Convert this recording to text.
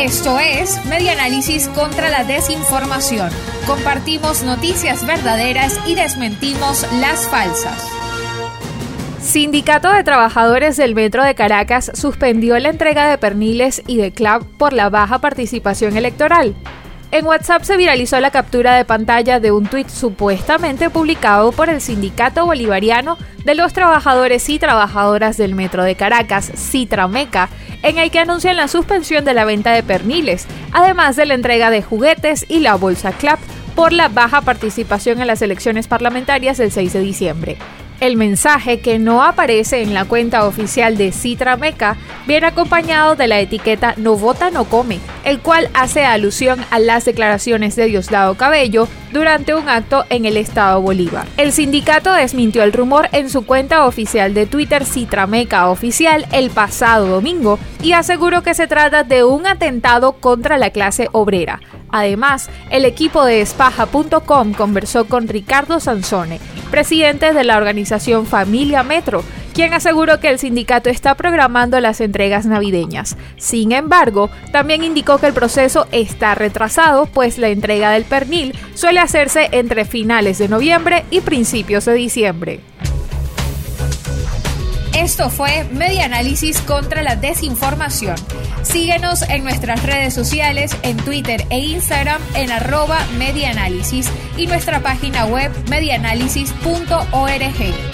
Esto es Medianálisis contra la desinformación. Compartimos noticias verdaderas y desmentimos las falsas. Sindicato de Trabajadores del Metro de Caracas suspendió la entrega de perniles y de club por la baja participación electoral. En WhatsApp se viralizó la captura de pantalla de un tuit supuestamente publicado por el Sindicato Bolivariano de los Trabajadores y Trabajadoras del Metro de Caracas, Citrameca, en el que anuncian la suspensión de la venta de perniles, además de la entrega de juguetes y la bolsa CLAP por la baja participación en las elecciones parlamentarias del 6 de diciembre. El mensaje que no aparece en la cuenta oficial de Citra Meca viene acompañado de la etiqueta No vota, no come, el cual hace alusión a las declaraciones de Diosdado Cabello durante un acto en el estado Bolívar. El sindicato desmintió el rumor en su cuenta oficial de Twitter Citrameca Oficial el pasado domingo y aseguró que se trata de un atentado contra la clase obrera. Además, el equipo de espaja.com conversó con Ricardo Sansone, presidente de la organización Familia Metro, quien aseguró que el sindicato está programando las entregas navideñas. Sin embargo, también indicó que el proceso está retrasado, pues la entrega del pernil suele hacerse entre finales de noviembre y principios de diciembre. Esto fue Media Análisis contra la Desinformación. Síguenos en nuestras redes sociales, en Twitter e Instagram en arroba medianálisis y nuestra página web medianálisis.org.